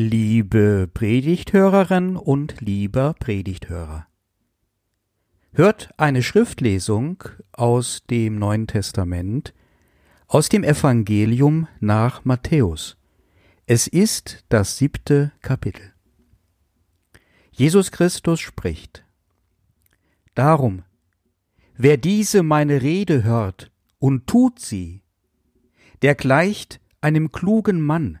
Liebe Predigthörerin und lieber Predigthörer. Hört eine Schriftlesung aus dem Neuen Testament, aus dem Evangelium nach Matthäus. Es ist das siebte Kapitel. Jesus Christus spricht. Darum, wer diese meine Rede hört und tut sie, der gleicht einem klugen Mann,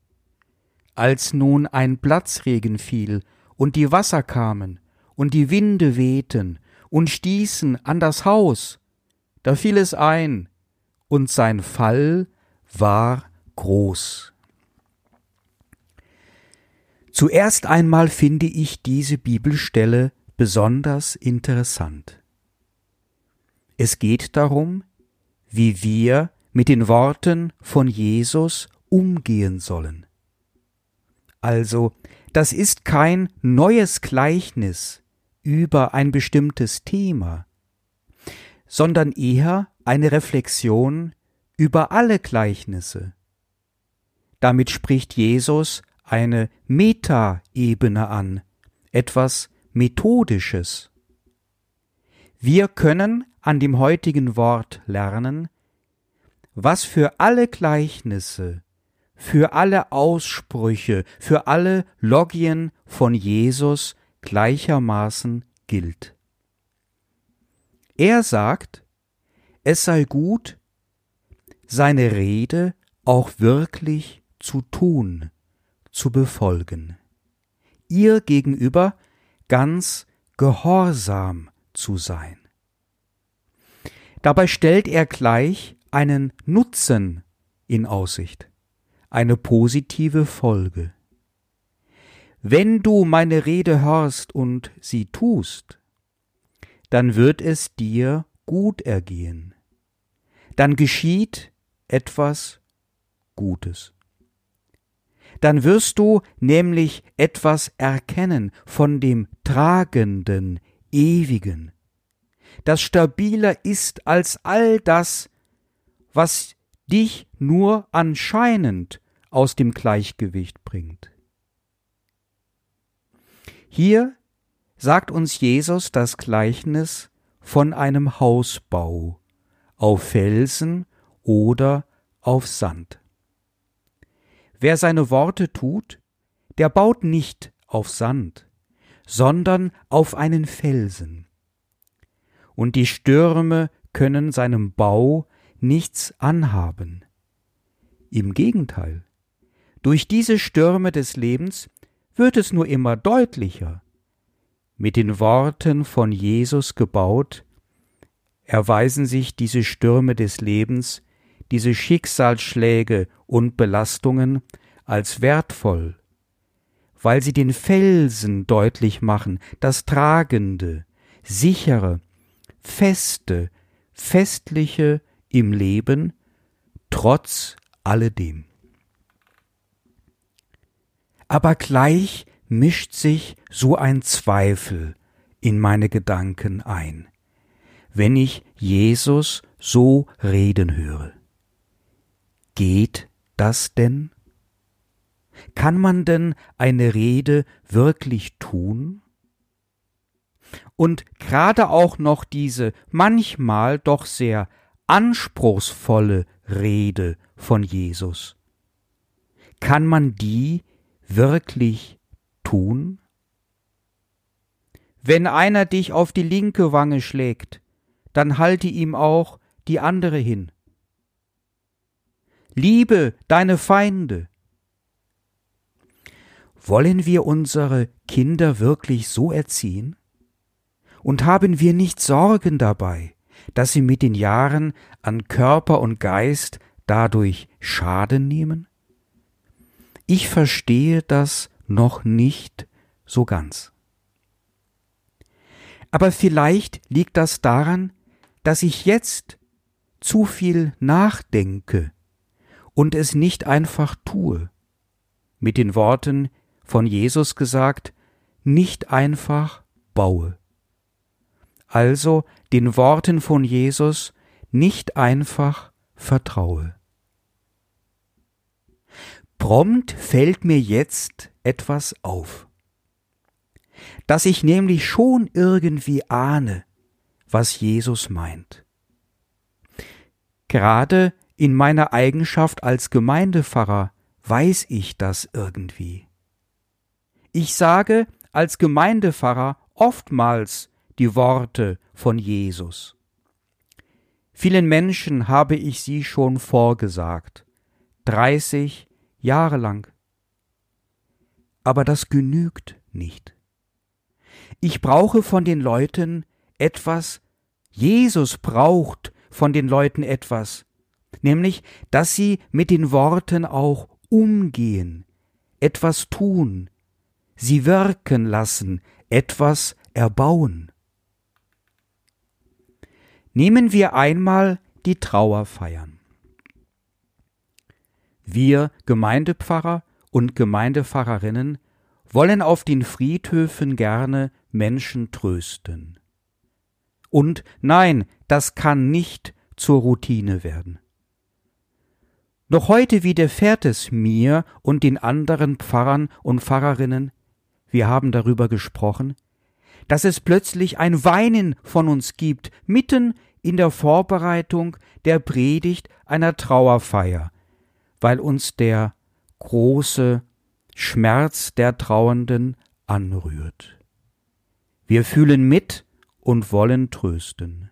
Als nun ein Platzregen fiel und die Wasser kamen und die Winde wehten und stießen an das Haus, da fiel es ein, und sein Fall war groß. Zuerst einmal finde ich diese Bibelstelle besonders interessant. Es geht darum, wie wir mit den Worten von Jesus umgehen sollen. Also, das ist kein neues Gleichnis über ein bestimmtes Thema, sondern eher eine Reflexion über alle Gleichnisse. Damit spricht Jesus eine Metaebene an, etwas Methodisches. Wir können an dem heutigen Wort lernen, was für alle Gleichnisse für alle Aussprüche, für alle Logien von Jesus gleichermaßen gilt. Er sagt, es sei gut, seine Rede auch wirklich zu tun, zu befolgen, ihr gegenüber ganz gehorsam zu sein. Dabei stellt er gleich einen Nutzen in Aussicht eine positive Folge. Wenn du meine Rede hörst und sie tust, dann wird es dir gut ergehen. Dann geschieht etwas Gutes. Dann wirst du nämlich etwas erkennen von dem Tragenden, Ewigen, das stabiler ist als all das, was dich nur anscheinend aus dem Gleichgewicht bringt. Hier sagt uns Jesus das Gleichnis von einem Hausbau auf Felsen oder auf Sand. Wer seine Worte tut, der baut nicht auf Sand, sondern auf einen Felsen. Und die Stürme können seinem Bau nichts anhaben. Im Gegenteil, durch diese Stürme des Lebens wird es nur immer deutlicher. Mit den Worten von Jesus gebaut, erweisen sich diese Stürme des Lebens, diese Schicksalsschläge und Belastungen als wertvoll, weil sie den Felsen deutlich machen, das Tragende, sichere, feste, festliche im Leben, trotz alledem aber gleich mischt sich so ein Zweifel in meine Gedanken ein, wenn ich Jesus so reden höre. Geht das denn? Kann man denn eine Rede wirklich tun? Und gerade auch noch diese manchmal doch sehr anspruchsvolle Rede von Jesus. Kann man die wirklich tun? Wenn einer dich auf die linke Wange schlägt, dann halte ihm auch die andere hin. Liebe deine Feinde. Wollen wir unsere Kinder wirklich so erziehen? Und haben wir nicht Sorgen dabei, dass sie mit den Jahren an Körper und Geist dadurch Schaden nehmen? Ich verstehe das noch nicht so ganz. Aber vielleicht liegt das daran, dass ich jetzt zu viel nachdenke und es nicht einfach tue. Mit den Worten von Jesus gesagt, nicht einfach baue. Also den Worten von Jesus nicht einfach vertraue. Prompt fällt mir jetzt etwas auf, dass ich nämlich schon irgendwie ahne, was Jesus meint. Gerade in meiner Eigenschaft als Gemeindepfarrer weiß ich das irgendwie. Ich sage als Gemeindepfarrer oftmals die Worte von Jesus. Vielen Menschen habe ich sie schon vorgesagt. 30, jahrelang. Aber das genügt nicht. Ich brauche von den Leuten etwas, Jesus braucht von den Leuten etwas, nämlich, dass sie mit den Worten auch umgehen, etwas tun, sie wirken lassen, etwas erbauen. Nehmen wir einmal die Trauerfeiern. Wir Gemeindepfarrer und Gemeindepfarrerinnen wollen auf den Friedhöfen gerne Menschen trösten. Und nein, das kann nicht zur Routine werden. Noch heute widerfährt es mir und den anderen Pfarrern und Pfarrerinnen, wir haben darüber gesprochen, dass es plötzlich ein Weinen von uns gibt, mitten in der Vorbereitung der Predigt einer Trauerfeier, weil uns der große Schmerz der Trauernden anrührt. Wir fühlen mit und wollen trösten.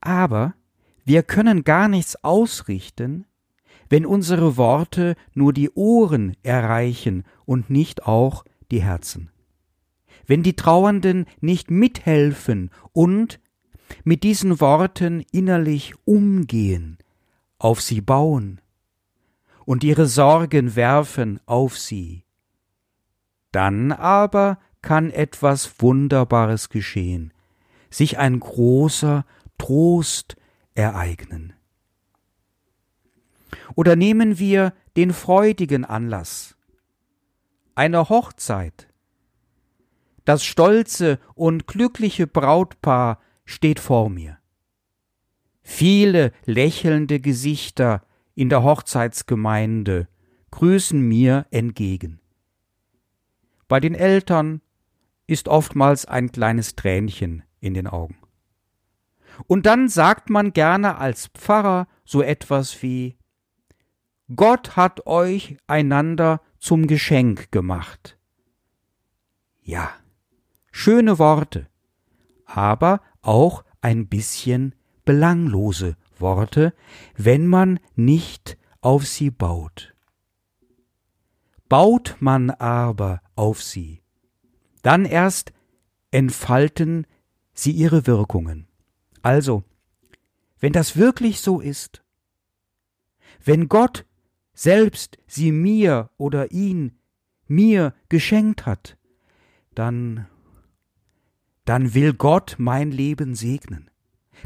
Aber wir können gar nichts ausrichten, wenn unsere Worte nur die Ohren erreichen und nicht auch die Herzen. Wenn die Trauernden nicht mithelfen und mit diesen Worten innerlich umgehen, auf sie bauen und ihre Sorgen werfen auf sie, dann aber kann etwas Wunderbares geschehen, sich ein großer Trost ereignen. Oder nehmen wir den freudigen Anlass, eine Hochzeit. Das stolze und glückliche Brautpaar steht vor mir. Viele lächelnde Gesichter in der Hochzeitsgemeinde grüßen mir entgegen. Bei den Eltern ist oftmals ein kleines Tränchen in den Augen. Und dann sagt man gerne als Pfarrer so etwas wie Gott hat euch einander zum Geschenk gemacht. Ja, schöne Worte, aber auch ein bisschen belanglose Worte, wenn man nicht auf sie baut. Baut man aber auf sie, dann erst entfalten sie ihre Wirkungen. Also, wenn das wirklich so ist, wenn Gott selbst sie mir oder ihn mir geschenkt hat, dann, dann will Gott mein Leben segnen.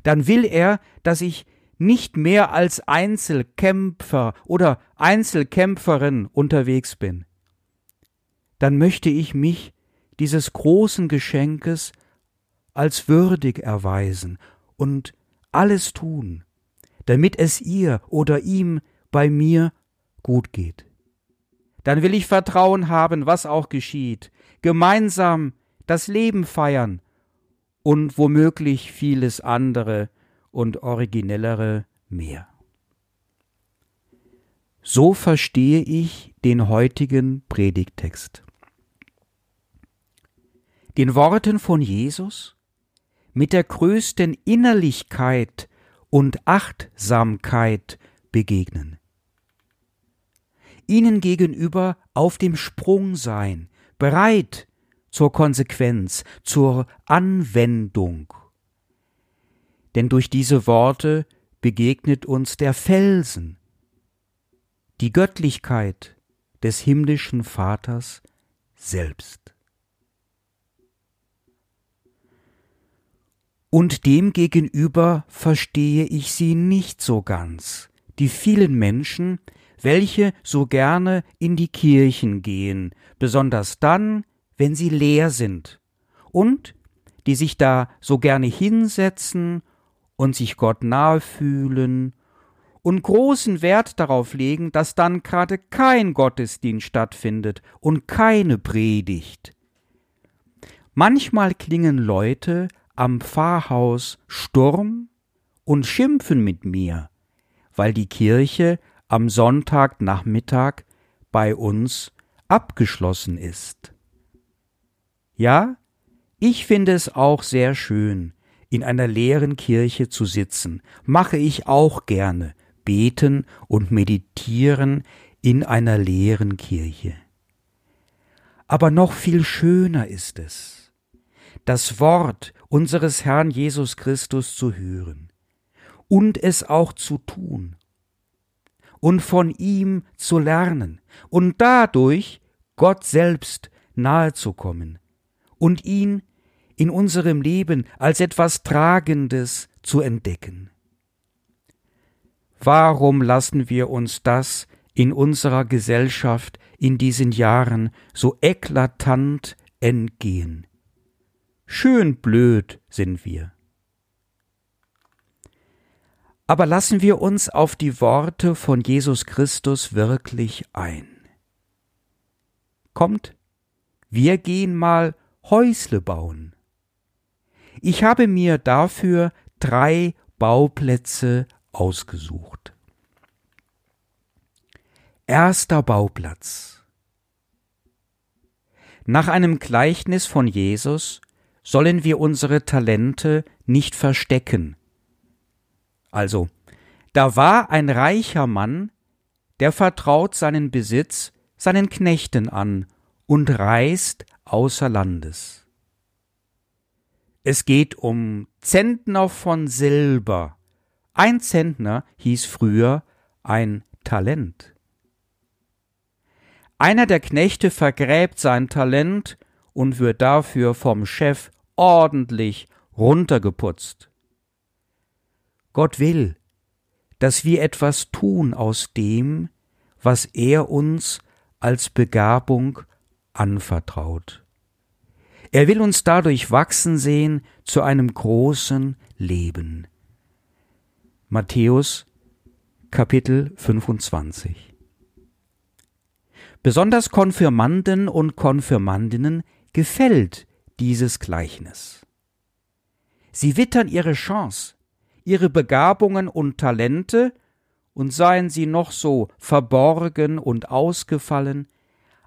Dann will er, dass ich nicht mehr als Einzelkämpfer oder Einzelkämpferin unterwegs bin. Dann möchte ich mich dieses großen Geschenkes als würdig erweisen und alles tun, damit es ihr oder ihm bei mir gut geht. Dann will ich Vertrauen haben, was auch geschieht, gemeinsam das Leben feiern und womöglich vieles andere und originellere mehr. So verstehe ich den heutigen Predigtext. Den Worten von Jesus mit der größten Innerlichkeit und Achtsamkeit begegnen ihnen gegenüber auf dem Sprung sein, bereit zur Konsequenz, zur Anwendung. Denn durch diese Worte begegnet uns der Felsen, die Göttlichkeit, des himmlischen Vaters selbst. Und demgegenüber verstehe ich sie nicht so ganz, die vielen Menschen, welche so gerne in die Kirchen gehen, besonders dann, wenn sie leer sind, und die sich da so gerne hinsetzen und sich Gott nahe fühlen und großen Wert darauf legen, dass dann gerade kein Gottesdienst stattfindet und keine Predigt. Manchmal klingen Leute am Pfarrhaus Sturm und schimpfen mit mir, weil die Kirche am Sonntagnachmittag bei uns abgeschlossen ist. Ja, ich finde es auch sehr schön, in einer leeren Kirche zu sitzen, mache ich auch gerne, beten und meditieren in einer leeren Kirche. Aber noch viel schöner ist es, das Wort unseres Herrn Jesus Christus zu hören und es auch zu tun und von ihm zu lernen und dadurch Gott selbst nahezukommen und ihn in unserem Leben als etwas Tragendes zu entdecken. Warum lassen wir uns das in unserer Gesellschaft in diesen Jahren so eklatant entgehen? Schön blöd sind wir. Aber lassen wir uns auf die Worte von Jesus Christus wirklich ein. Kommt, wir gehen mal Häusle bauen. Ich habe mir dafür drei Bauplätze ausgesucht. Erster Bauplatz. Nach einem Gleichnis von Jesus sollen wir unsere Talente nicht verstecken. Also, da war ein reicher Mann, der vertraut seinen Besitz seinen Knechten an und reist außer Landes. Es geht um Zentner von Silber, ein Zentner hieß früher ein Talent. Einer der Knechte vergräbt sein Talent und wird dafür vom Chef ordentlich runtergeputzt. Gott will, dass wir etwas tun aus dem, was er uns als Begabung anvertraut. Er will uns dadurch wachsen sehen zu einem großen Leben. Matthäus Kapitel 25 Besonders Konfirmanden und Konfirmandinnen gefällt dieses Gleichnis. Sie wittern ihre Chance, ihre Begabungen und Talente, und seien sie noch so verborgen und ausgefallen,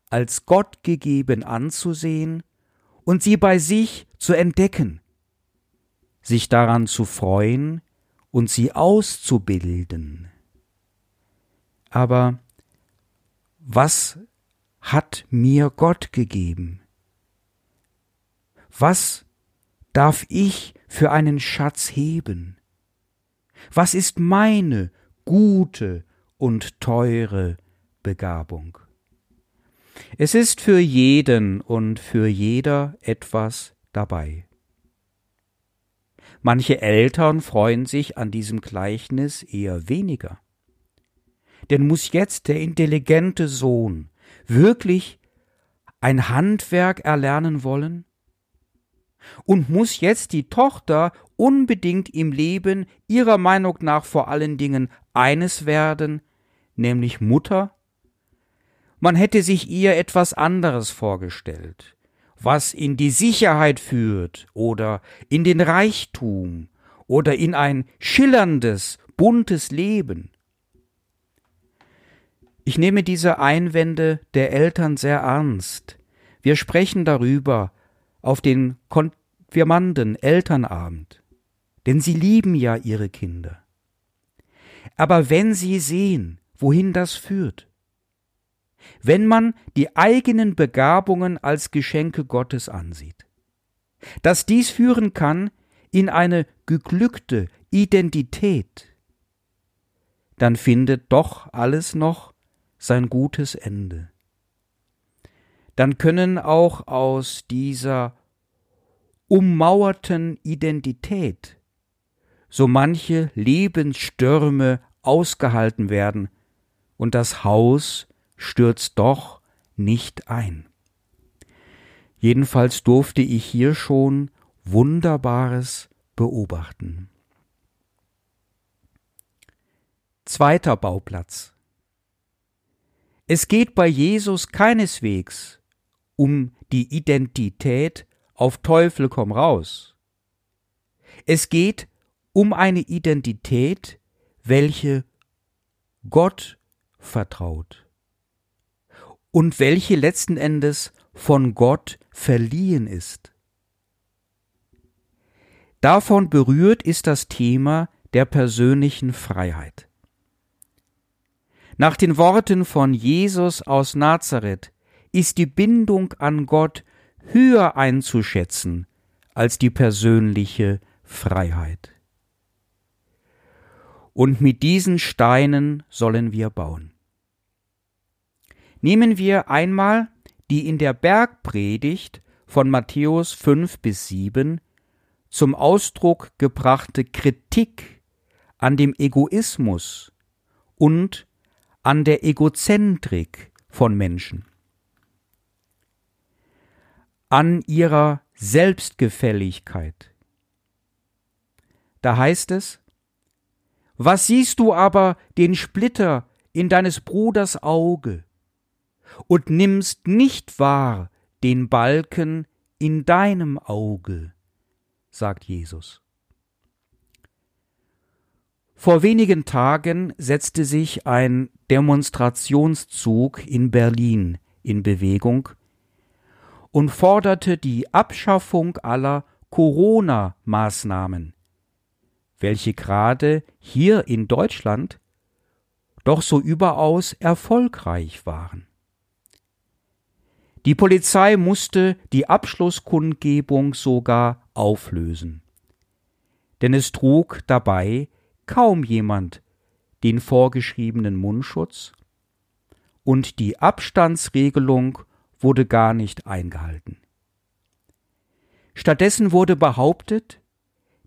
als Gott gegeben anzusehen und sie bei sich zu entdecken, sich daran zu freuen und sie auszubilden. Aber was hat mir Gott gegeben? Was darf ich für einen Schatz heben? Was ist meine gute und teure Begabung? Es ist für jeden und für jeder etwas dabei. Manche Eltern freuen sich an diesem Gleichnis eher weniger. Denn muss jetzt der intelligente Sohn wirklich ein Handwerk erlernen wollen? Und muss jetzt die Tochter unbedingt im Leben ihrer Meinung nach vor allen Dingen eines werden, nämlich Mutter? Man hätte sich ihr etwas anderes vorgestellt was in die Sicherheit führt oder in den Reichtum oder in ein schillerndes, buntes Leben. Ich nehme diese Einwände der Eltern sehr ernst. Wir sprechen darüber auf den Konfirmanden Elternabend, denn sie lieben ja ihre Kinder. Aber wenn sie sehen, wohin das führt, wenn man die eigenen Begabungen als Geschenke Gottes ansieht. Dass dies führen kann in eine geglückte Identität, dann findet doch alles noch sein gutes Ende. dann können auch aus dieser ummauerten Identität so manche Lebensstürme ausgehalten werden, und das Haus stürzt doch nicht ein. Jedenfalls durfte ich hier schon Wunderbares beobachten. Zweiter Bauplatz. Es geht bei Jesus keineswegs um die Identität auf Teufel komm raus. Es geht um eine Identität, welche Gott vertraut und welche letzten Endes von Gott verliehen ist. Davon berührt ist das Thema der persönlichen Freiheit. Nach den Worten von Jesus aus Nazareth ist die Bindung an Gott höher einzuschätzen als die persönliche Freiheit. Und mit diesen Steinen sollen wir bauen. Nehmen wir einmal die in der Bergpredigt von Matthäus 5 bis 7 zum Ausdruck gebrachte Kritik an dem Egoismus und an der Egozentrik von Menschen, an ihrer Selbstgefälligkeit. Da heißt es, was siehst du aber den Splitter in deines Bruders Auge und nimmst nicht wahr den Balken in deinem Auge, sagt Jesus. Vor wenigen Tagen setzte sich ein Demonstrationszug in Berlin in Bewegung und forderte die Abschaffung aller Corona-Maßnahmen, welche gerade hier in Deutschland doch so überaus erfolgreich waren. Die Polizei musste die Abschlusskundgebung sogar auflösen. Denn es trug dabei kaum jemand den vorgeschriebenen Mundschutz und die Abstandsregelung wurde gar nicht eingehalten. Stattdessen wurde behauptet,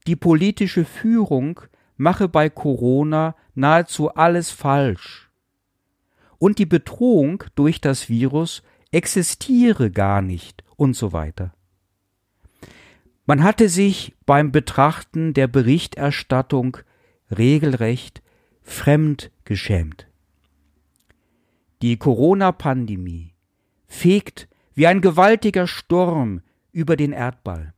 die politische Führung mache bei Corona nahezu alles falsch und die Bedrohung durch das Virus existiere gar nicht und so weiter. Man hatte sich beim Betrachten der Berichterstattung regelrecht fremd geschämt. Die Corona-Pandemie fegt wie ein gewaltiger Sturm über den Erdball.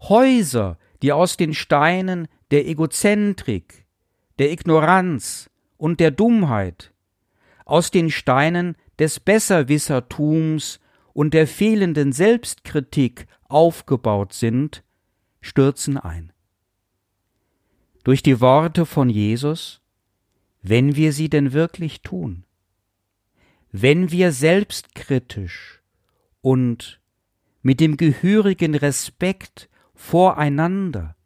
Häuser, die aus den Steinen der Egozentrik, der Ignoranz und der Dummheit, aus den Steinen des Besserwissertums und der fehlenden Selbstkritik aufgebaut sind, stürzen ein. Durch die Worte von Jesus, wenn wir sie denn wirklich tun, wenn wir selbstkritisch und mit dem gehörigen Respekt voreinander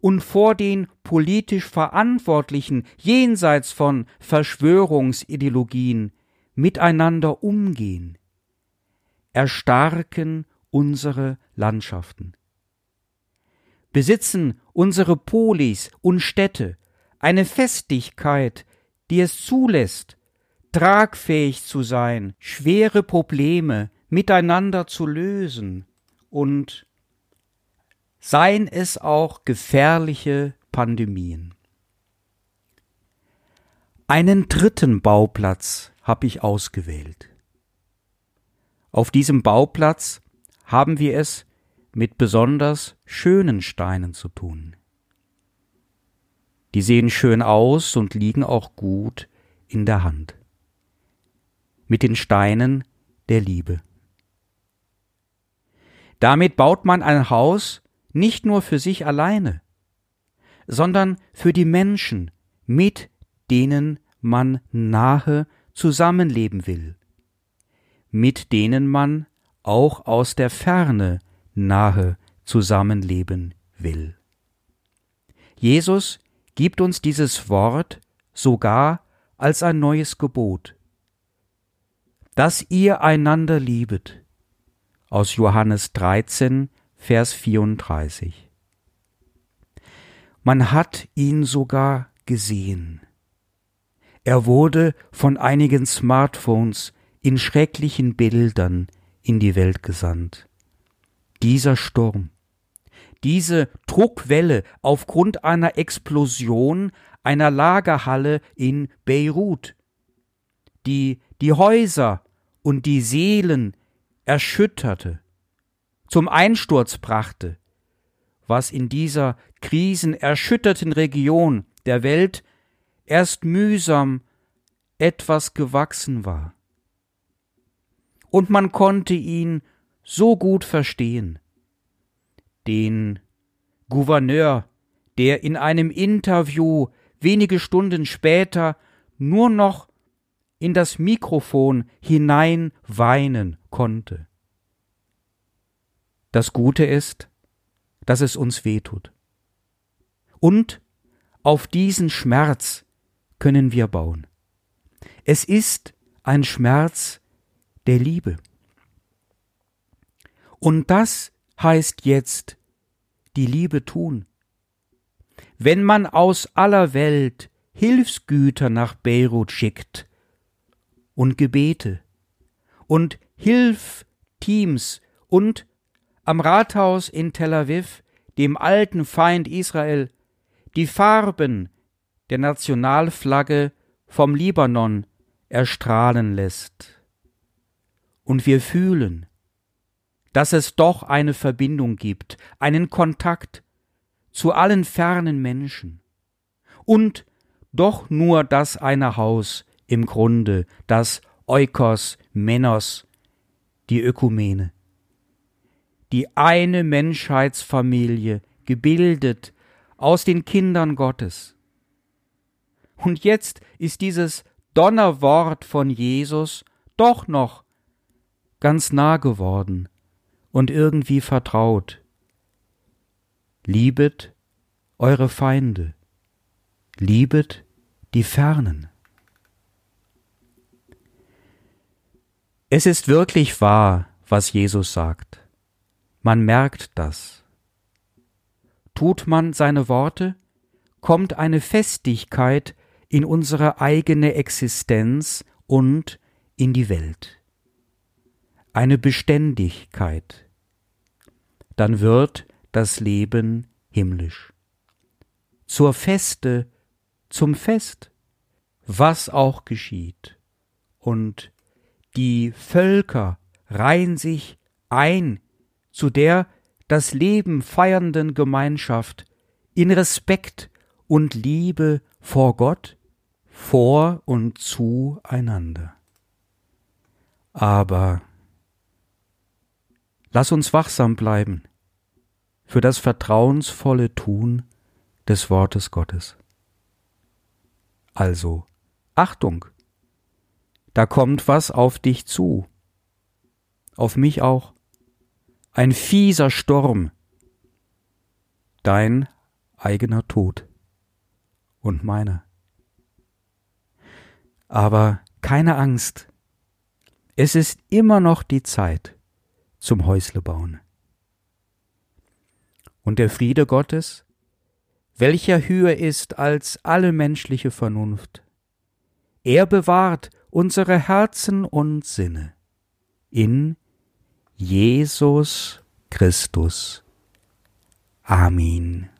und vor den politisch Verantwortlichen jenseits von Verschwörungsideologien miteinander umgehen, erstarken unsere Landschaften. Besitzen unsere Polis und Städte eine Festigkeit, die es zulässt, tragfähig zu sein, schwere Probleme miteinander zu lösen und seien es auch gefährliche Pandemien. Einen dritten Bauplatz habe ich ausgewählt. Auf diesem Bauplatz haben wir es mit besonders schönen Steinen zu tun. Die sehen schön aus und liegen auch gut in der Hand. Mit den Steinen der Liebe. Damit baut man ein Haus nicht nur für sich alleine, sondern für die Menschen, mit denen man nahe zusammenleben will, mit denen man auch aus der Ferne nahe zusammenleben will. Jesus gibt uns dieses Wort sogar als ein neues Gebot. dass ihr einander liebet. Aus Johannes 13, Vers 34. Man hat ihn sogar gesehen. Er wurde von einigen Smartphones in schrecklichen Bildern in die Welt gesandt. Dieser Sturm, diese Druckwelle aufgrund einer Explosion einer Lagerhalle in Beirut, die die Häuser und die Seelen erschütterte, zum Einsturz brachte, was in dieser krisenerschütterten Region der Welt erst mühsam etwas gewachsen war. Und man konnte ihn so gut verstehen. Den Gouverneur, der in einem Interview wenige Stunden später nur noch in das Mikrofon hinein weinen konnte. Das Gute ist, dass es uns weh tut. Und auf diesen Schmerz können wir bauen. Es ist ein Schmerz der Liebe. Und das heißt jetzt die Liebe tun. Wenn man aus aller Welt Hilfsgüter nach Beirut schickt und Gebete und Hilfteams und am Rathaus in Tel Aviv, dem alten Feind Israel, die Farben der Nationalflagge vom Libanon erstrahlen lässt. Und wir fühlen, dass es doch eine Verbindung gibt, einen Kontakt zu allen fernen Menschen. Und doch nur das eine Haus im Grunde, das Eukos, Menos, die Ökumene. Die eine Menschheitsfamilie, gebildet aus den Kindern Gottes. Und jetzt ist dieses Donnerwort von Jesus doch noch ganz nah geworden und irgendwie vertraut. Liebet eure Feinde, liebet die Fernen. Es ist wirklich wahr, was Jesus sagt. Man merkt das. Tut man seine Worte, kommt eine Festigkeit in unsere eigene Existenz und in die Welt. Eine Beständigkeit. Dann wird das Leben himmlisch. Zur Feste, zum Fest, was auch geschieht. Und die Völker reihen sich ein zu der das Leben feiernden Gemeinschaft in Respekt und Liebe vor Gott, vor und zueinander. Aber lass uns wachsam bleiben für das vertrauensvolle Tun des Wortes Gottes. Also, Achtung, da kommt was auf dich zu, auf mich auch ein fieser Sturm, dein eigener Tod und meiner. Aber keine Angst, es ist immer noch die Zeit zum Häusle bauen. Und der Friede Gottes, welcher höher ist als alle menschliche Vernunft, er bewahrt unsere Herzen und Sinne in Jesus Christus. Amen.